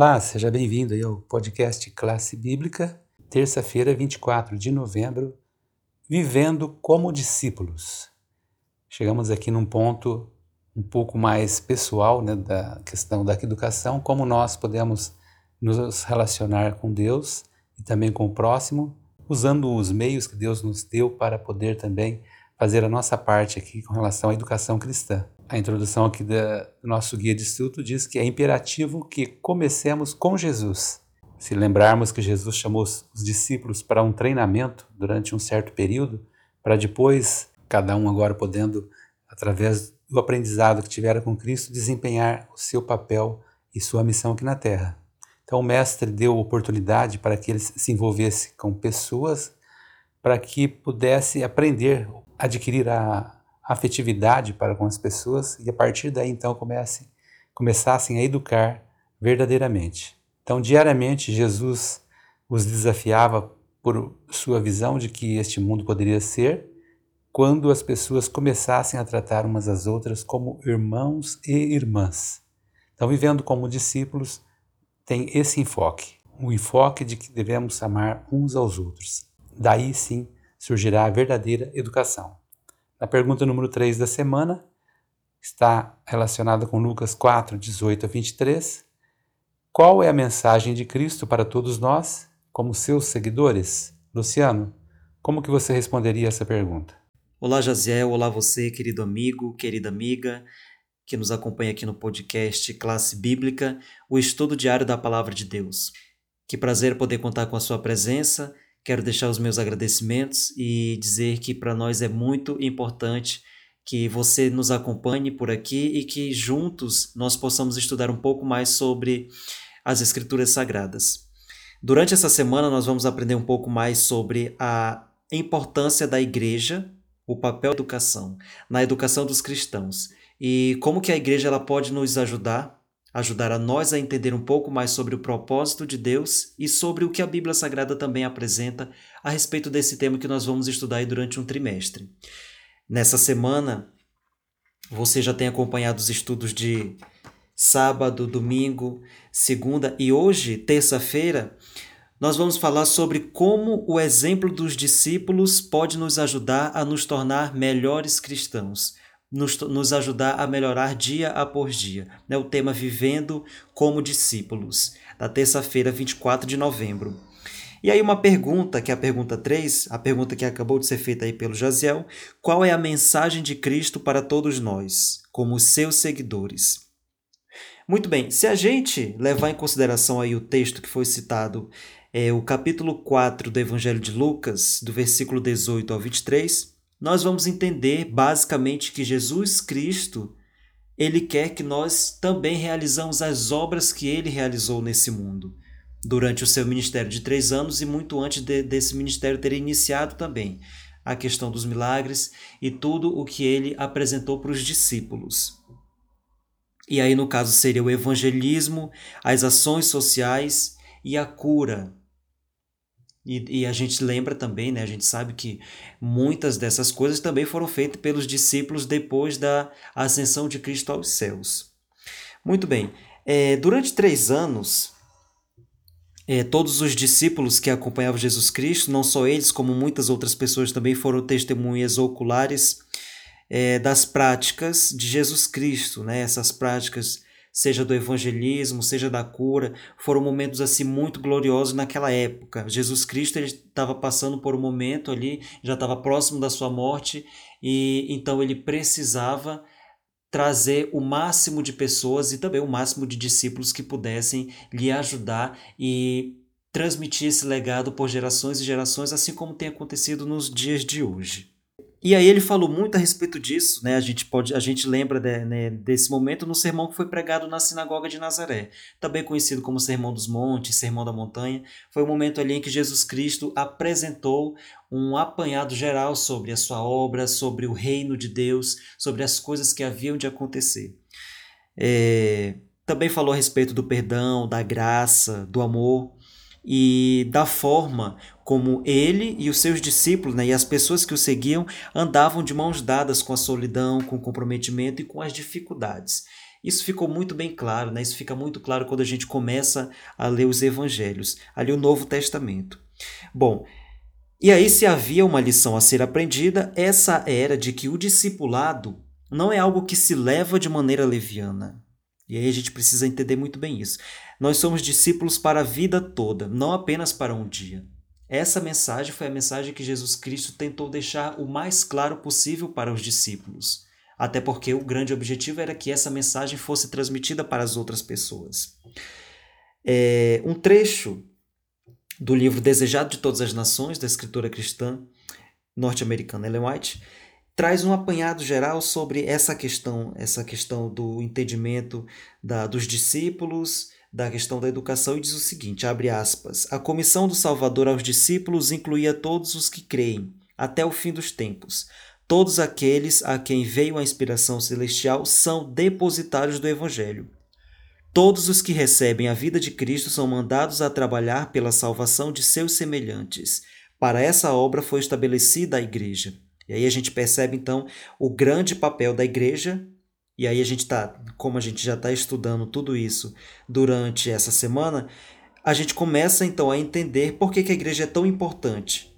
Olá, seja bem-vindo ao podcast Classe Bíblica, terça-feira, 24 de novembro, Vivendo como Discípulos. Chegamos aqui num ponto um pouco mais pessoal né, da questão da educação, como nós podemos nos relacionar com Deus e também com o próximo, usando os meios que Deus nos deu para poder também fazer a nossa parte aqui com relação à educação cristã. A introdução aqui do nosso guia de estudo diz que é imperativo que comecemos com Jesus. Se lembrarmos que Jesus chamou os discípulos para um treinamento durante um certo período, para depois, cada um agora podendo, através do aprendizado que tiveram com Cristo, desempenhar o seu papel e sua missão aqui na terra. Então, o Mestre deu oportunidade para que eles se envolvessem com pessoas, para que pudesse aprender adquirir a afetividade para com as pessoas e a partir daí então começassem a educar verdadeiramente. Então, diariamente, Jesus os desafiava por sua visão de que este mundo poderia ser quando as pessoas começassem a tratar umas às outras como irmãos e irmãs. Então, vivendo como discípulos, tem esse enfoque, o enfoque de que devemos amar uns aos outros. Daí sim surgirá a verdadeira educação. A pergunta número 3 da semana está relacionada com Lucas 4, 18 a 23. Qual é a mensagem de Cristo para todos nós, como seus seguidores? Luciano, como que você responderia essa pergunta? Olá, Jaziel. Olá, você, querido amigo, querida amiga, que nos acompanha aqui no podcast Classe Bíblica, o estudo diário da Palavra de Deus. Que prazer poder contar com a sua presença Quero deixar os meus agradecimentos e dizer que para nós é muito importante que você nos acompanhe por aqui e que juntos nós possamos estudar um pouco mais sobre as Escrituras Sagradas. Durante essa semana, nós vamos aprender um pouco mais sobre a importância da igreja, o papel da educação, na educação dos cristãos e como que a igreja ela pode nos ajudar ajudar a nós a entender um pouco mais sobre o propósito de Deus e sobre o que a Bíblia Sagrada também apresenta a respeito desse tema que nós vamos estudar durante um trimestre. Nessa semana, você já tem acompanhado os estudos de sábado, domingo, segunda e hoje, terça-feira, nós vamos falar sobre como o exemplo dos discípulos pode nos ajudar a nos tornar melhores cristãos nos, nos ajudar a melhorar dia após dia. Né? O tema Vivendo como Discípulos, da terça-feira, 24 de novembro. E aí uma pergunta, que é a pergunta 3, a pergunta que acabou de ser feita aí pelo Jaziel, qual é a mensagem de Cristo para todos nós, como seus seguidores? Muito bem, se a gente levar em consideração aí o texto que foi citado, é, o capítulo 4 do Evangelho de Lucas, do versículo 18 ao 23, nós vamos entender basicamente que Jesus Cristo, ele quer que nós também realizamos as obras que ele realizou nesse mundo durante o seu ministério de três anos e muito antes de, desse ministério ter iniciado também a questão dos milagres e tudo o que ele apresentou para os discípulos. E aí, no caso, seria o evangelismo, as ações sociais e a cura e, e, a gente lembra também, né, a gente sabe que muitas dessas coisas também foram feitas pelos discípulos depois da ascensão de Cristo aos céus. Muito bem, é, durante três anos, é, todos os discípulos que acompanhavam Jesus Cristo, não só eles, como muitas outras pessoas também foram testemunhas oculares é, das práticas de Jesus Cristo, né, essas práticas seja do evangelismo, seja da cura, foram momentos assim muito gloriosos naquela época. Jesus Cristo estava passando por um momento ali, já estava próximo da sua morte e então ele precisava trazer o máximo de pessoas e também o máximo de discípulos que pudessem lhe ajudar e transmitir esse legado por gerações e gerações, assim como tem acontecido nos dias de hoje. E aí ele falou muito a respeito disso, né? A gente pode, a gente lembra de, né, desse momento no sermão que foi pregado na sinagoga de Nazaré, também conhecido como Sermão dos Montes, Sermão da Montanha. Foi o momento ali em que Jesus Cristo apresentou um apanhado geral sobre a sua obra, sobre o reino de Deus, sobre as coisas que haviam de acontecer. É, também falou a respeito do perdão, da graça, do amor e da forma como ele e os seus discípulos né, e as pessoas que o seguiam andavam de mãos dadas com a solidão, com o comprometimento e com as dificuldades. Isso ficou muito bem claro, né? Isso fica muito claro quando a gente começa a ler os evangelhos, ali o Novo Testamento. Bom, e aí se havia uma lição a ser aprendida, essa era de que o discipulado não é algo que se leva de maneira leviana. E aí a gente precisa entender muito bem isso. Nós somos discípulos para a vida toda, não apenas para um dia. Essa mensagem foi a mensagem que Jesus Cristo tentou deixar o mais claro possível para os discípulos. Até porque o grande objetivo era que essa mensagem fosse transmitida para as outras pessoas. É, um trecho do livro Desejado de Todas as Nações, da escritora cristã norte-americana Ellen White, traz um apanhado geral sobre essa questão, essa questão do entendimento da, dos discípulos, da questão da educação e diz o seguinte, abre aspas, a comissão do Salvador aos discípulos incluía todos os que creem, até o fim dos tempos. Todos aqueles a quem veio a inspiração celestial são depositários do Evangelho. Todos os que recebem a vida de Cristo são mandados a trabalhar pela salvação de seus semelhantes. Para essa obra foi estabelecida a igreja. E aí a gente percebe então o grande papel da igreja e aí a gente está, como a gente já está estudando tudo isso durante essa semana, a gente começa então a entender por que, que a igreja é tão importante.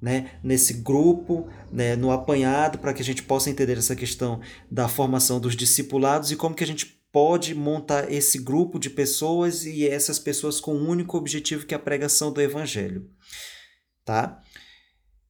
Né, nesse grupo, né, no apanhado, para que a gente possa entender essa questão da formação dos discipulados e como que a gente pode montar esse grupo de pessoas e essas pessoas com o um único objetivo que é a pregação do evangelho. Tá?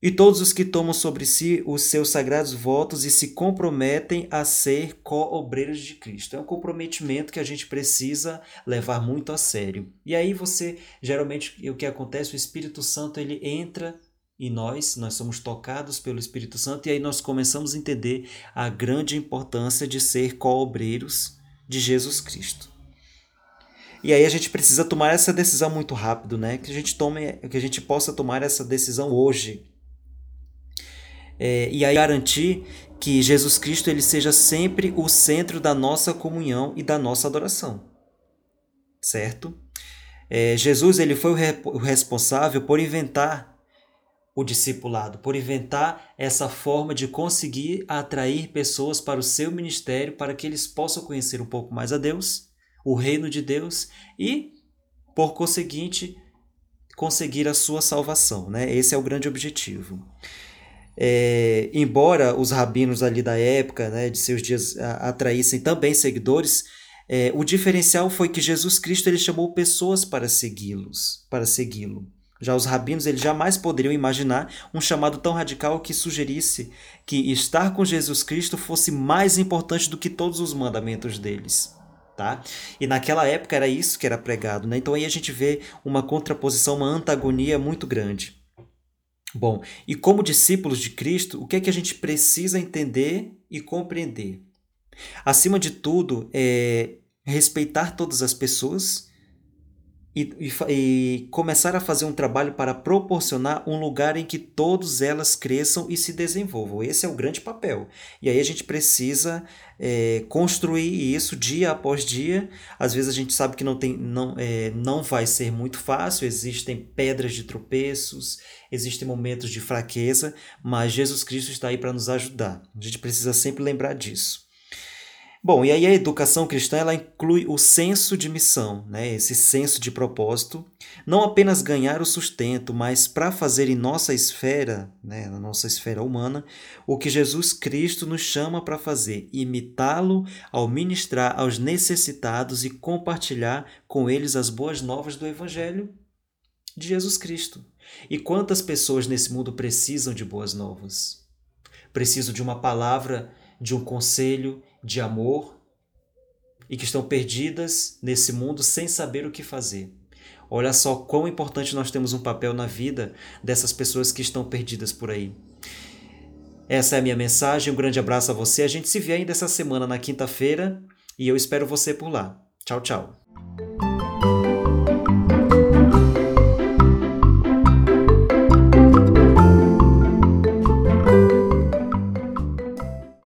E todos os que tomam sobre si os seus sagrados votos e se comprometem a ser co-obreiros de Cristo. É um comprometimento que a gente precisa levar muito a sério. E aí você, geralmente, o que acontece, o Espírito Santo ele entra em nós, nós somos tocados pelo Espírito Santo e aí nós começamos a entender a grande importância de ser co-obreiros de Jesus Cristo. E aí a gente precisa tomar essa decisão muito rápido, né? Que a gente tome, que a gente possa tomar essa decisão hoje, é, e aí garantir que Jesus Cristo ele seja sempre o centro da nossa comunhão e da nossa adoração, certo? É, Jesus ele foi o, re o responsável por inventar o discipulado, por inventar essa forma de conseguir atrair pessoas para o seu ministério, para que eles possam conhecer um pouco mais a Deus, o reino de Deus e, por conseguinte, conseguir a sua salvação. Né? Esse é o grande objetivo. É, embora os rabinos ali da época, né, de seus dias, atraíssem também seguidores, é, o diferencial foi que Jesus Cristo ele chamou pessoas para segui-los, para segui-lo. Já os rabinos eles jamais poderiam imaginar um chamado tão radical que sugerisse que estar com Jesus Cristo fosse mais importante do que todos os mandamentos deles. Tá? E naquela época era isso que era pregado. Né? Então aí a gente vê uma contraposição, uma antagonia muito grande. Bom, e como discípulos de Cristo, o que é que a gente precisa entender e compreender? Acima de tudo, é respeitar todas as pessoas e, e, e, começar a fazer um trabalho para proporcionar um lugar em que todas elas cresçam e se desenvolvam. Esse é o grande papel. E aí a gente precisa é, construir isso dia após dia. Às vezes a gente sabe que não, tem, não, é, não vai ser muito fácil, existem pedras de tropeços, existem momentos de fraqueza, mas Jesus Cristo está aí para nos ajudar. A gente precisa sempre lembrar disso. Bom, e aí a educação cristã ela inclui o senso de missão, né? esse senso de propósito, não apenas ganhar o sustento, mas para fazer em nossa esfera, né? na nossa esfera humana, o que Jesus Cristo nos chama para fazer, imitá-lo ao ministrar aos necessitados e compartilhar com eles as boas novas do Evangelho de Jesus Cristo. E quantas pessoas nesse mundo precisam de boas novas? Precisam de uma palavra, de um conselho, de amor e que estão perdidas nesse mundo sem saber o que fazer. Olha só quão importante nós temos um papel na vida dessas pessoas que estão perdidas por aí. Essa é a minha mensagem. Um grande abraço a você. A gente se vê ainda essa semana na quinta-feira e eu espero você por lá. Tchau, tchau.